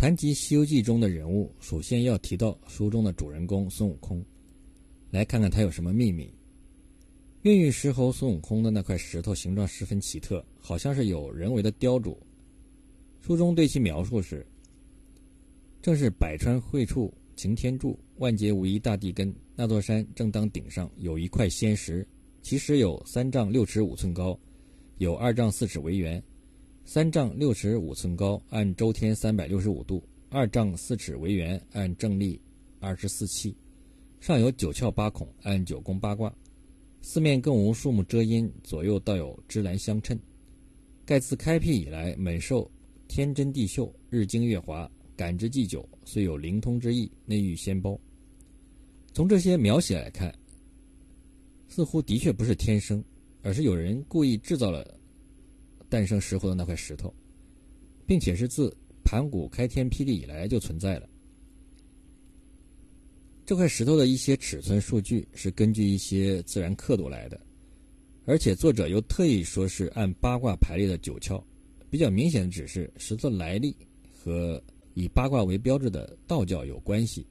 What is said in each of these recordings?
谈及《西游记》中的人物，首先要提到书中的主人公孙悟空。来看看他有什么秘密。孕育石猴孙悟空的那块石头形状十分奇特，好像是有人为的雕琢。书中对其描述是：正是百川汇处擎天柱，万劫无一大地根。那座山正当顶上有一块仙石，其实有三丈六尺五寸高，有二丈四尺为圆。三丈六尺五寸高，按周天三百六十五度；二丈四尺为圆，按正历二十四气。上有九窍八孔，按九宫八卦。四面更无树木遮阴，左右倒有芝兰相衬。盖自开辟以来，每受天真地秀，日精月华，感之既久，虽有灵通之意，内遇仙包。从这些描写来看，似乎的确不是天生，而是有人故意制造了。诞生石猴的那块石头，并且是自盘古开天辟地以来就存在了。这块石头的一些尺寸数据是根据一些自然刻度来的，而且作者又特意说是按八卦排列的九窍，比较明显的指示石头来历和以八卦为标志的道教有关系。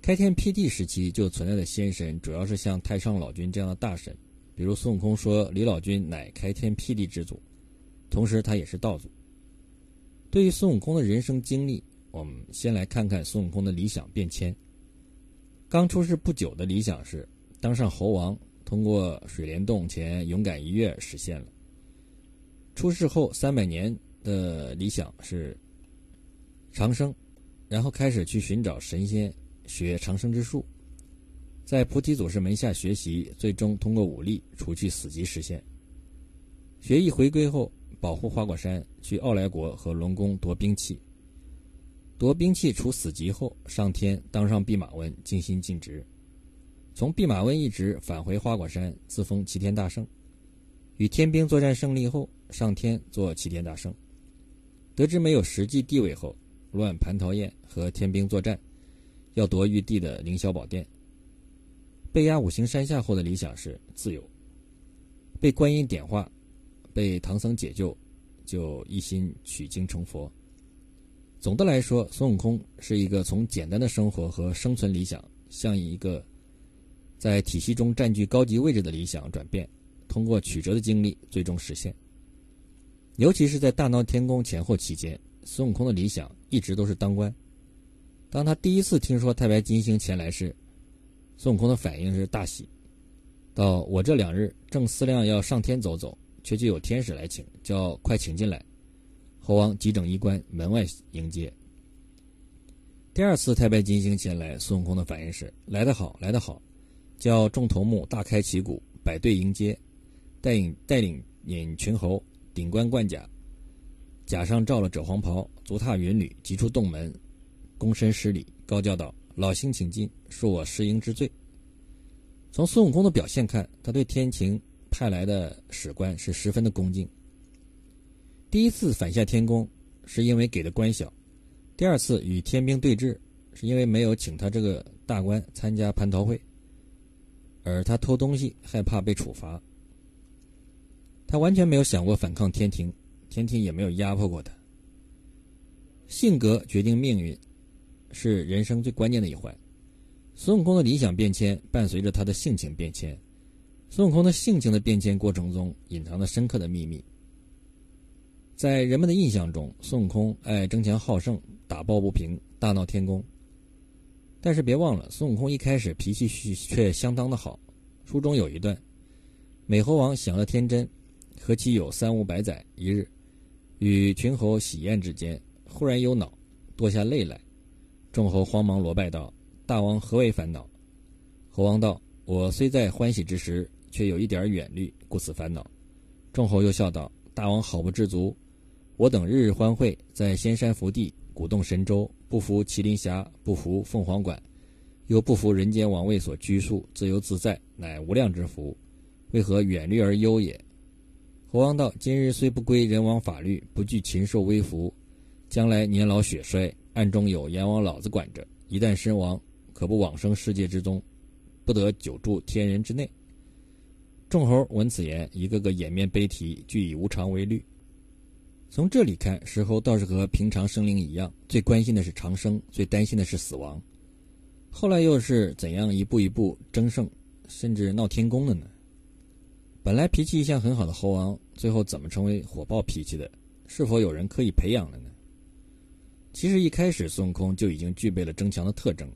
开天辟地时期就存在的仙神，主要是像太上老君这样的大神。比如孙悟空说：“李老君乃开天辟地之祖，同时他也是道祖。”对于孙悟空的人生经历，我们先来看看孙悟空的理想变迁。刚出世不久的理想是当上猴王，通过水帘洞前勇敢一跃实现了。出世后三百年的理想是长生，然后开始去寻找神仙，学长生之术。在菩提祖师门下学习，最终通过武力除去死寂实现。学艺回归后，保护花果山，去傲来国和龙宫夺兵器。夺兵器除死寂后，上天当上弼马温，尽心尽职。从弼马温一职返回花果山，自封齐天大圣。与天兵作战胜利后，上天做齐天大圣。得知没有实际地位后，乱蟠桃宴和天兵作战，要夺玉帝的凌霄宝殿。被压五行山下后的理想是自由，被观音点化，被唐僧解救，就一心取经成佛。总的来说，孙悟空是一个从简单的生活和生存理想，向一个在体系中占据高级位置的理想转变，通过曲折的经历最终实现。尤其是在大闹天宫前后期间，孙悟空的理想一直都是当官。当他第一次听说太白金星前来时，孙悟空的反应是大喜，到我这两日正思量要上天走走，却就有天使来请，叫快请进来。猴王急整衣冠，门外迎接。第二次太白金星前来，孙悟空的反应是来得好，来得好，叫众头目大开旗鼓，摆队迎接，带领带领引群猴顶冠冠甲，甲上罩了赭黄袍，足踏云履，急出洞门，躬身施礼，高叫道。老星请进，恕我失迎之罪。从孙悟空的表现看，他对天庭派来的史官是十分的恭敬。第一次反下天宫，是因为给的官小；第二次与天兵对峙，是因为没有请他这个大官参加蟠桃会，而他偷东西，害怕被处罚。他完全没有想过反抗天庭，天庭也没有压迫过他。性格决定命运。是人生最关键的一环。孙悟空的理想变迁伴随着他的性情变迁。孙悟空的性情的变迁过程中，隐藏着深刻的秘密。在人们的印象中，孙悟空爱争强好胜，打抱不平，大闹天宫。但是别忘了，孙悟空一开始脾气却相当的好。书中有一段：美猴王享乐天真，何其有三五百载。一日，与群猴喜宴之间，忽然忧恼，多下泪来。众猴慌忙罗拜道：“大王何为烦恼？”猴王道：“我虽在欢喜之时，却有一点远虑，故此烦恼。”众猴又笑道：“大王好不知足！我等日日欢会，在仙山福地，鼓动神州，不服麒麟峡，不服凤凰馆，又不服人间王位所拘束，自由自在，乃无量之福。为何远虑而忧也？”猴王道：“今日虽不归人王法律，不惧禽兽威服，将来年老血衰。”暗中有阎王老子管着，一旦身亡，可不往生世界之中，不得久住天人之内。众猴闻此言，一个个掩面悲啼，俱以无常为虑。从这里看，石猴倒是和平常生灵一样，最关心的是长生，最担心的是死亡。后来又是怎样一步一步争胜，甚至闹天宫的呢？本来脾气一向很好的猴王，最后怎么成为火爆脾气的？是否有人刻意培养了呢？其实一开始孙悟空就已经具备了争强的特征。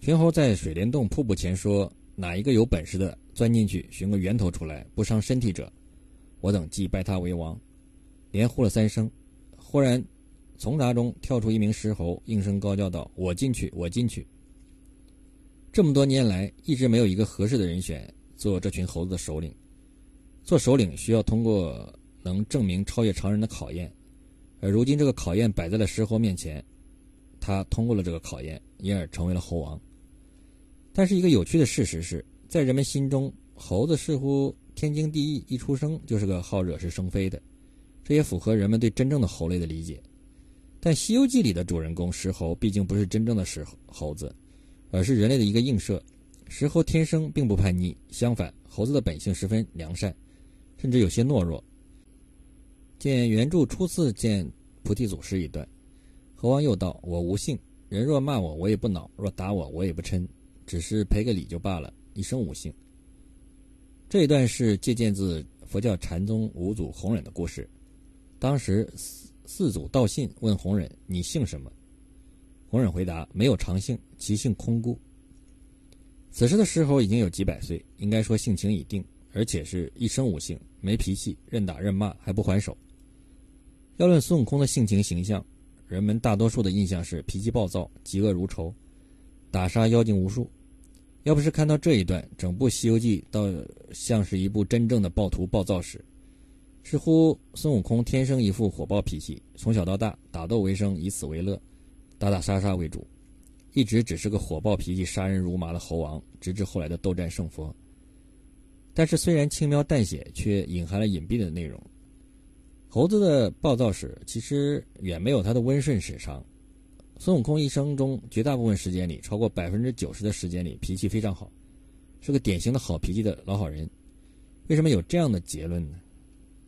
群猴在水帘洞瀑布前说：“哪一个有本事的钻进去寻个源头出来，不伤身体者，我等即拜他为王。”连呼了三声，忽然从闸中跳出一名石猴，应声高叫道：“我进去，我进去！”这么多年来，一直没有一个合适的人选做这群猴子的首领。做首领需要通过能证明超越常人的考验。而如今这个考验摆在了石猴面前，他通过了这个考验，因而成为了猴王。但是一个有趣的事实是，在人们心中，猴子似乎天经地义，一出生就是个好惹是生非的，这也符合人们对真正的猴类的理解。但《西游记》里的主人公石猴毕竟不是真正的石猴子，而是人类的一个映射。石猴天生并不叛逆，相反，猴子的本性十分良善，甚至有些懦弱。见原著初次见菩提祖师一段，猴王又道：“我无性，人若骂我，我也不恼；若打我，我也不嗔，只是赔个礼就罢了，一生无性。”这一段是借鉴自佛教禅宗五祖弘忍的故事。当时四四祖道信问弘忍：“你姓什么？”弘忍回答：“没有常姓，其姓空孤。”此时的石猴已经有几百岁，应该说性情已定，而且是一生无性，没脾气，任打任骂还不还手。要论孙悟空的性情形象，人们大多数的印象是脾气暴躁、嫉恶如仇、打杀妖精无数。要不是看到这一段，整部《西游记》倒像是一部真正的暴徒暴躁史。似乎孙悟空天生一副火爆脾气，从小到大打斗为生，以此为乐，打打杀杀为主，一直只是个火爆脾气、杀人如麻的猴王，直至后来的斗战胜佛。但是虽然轻描淡写，却隐含了隐蔽的内容。猴子的暴躁史其实远没有他的温顺史长。孙悟空一生中绝大部分时间里，超过百分之九十的时间里，脾气非常好，是个典型的好脾气的老好人。为什么有这样的结论呢？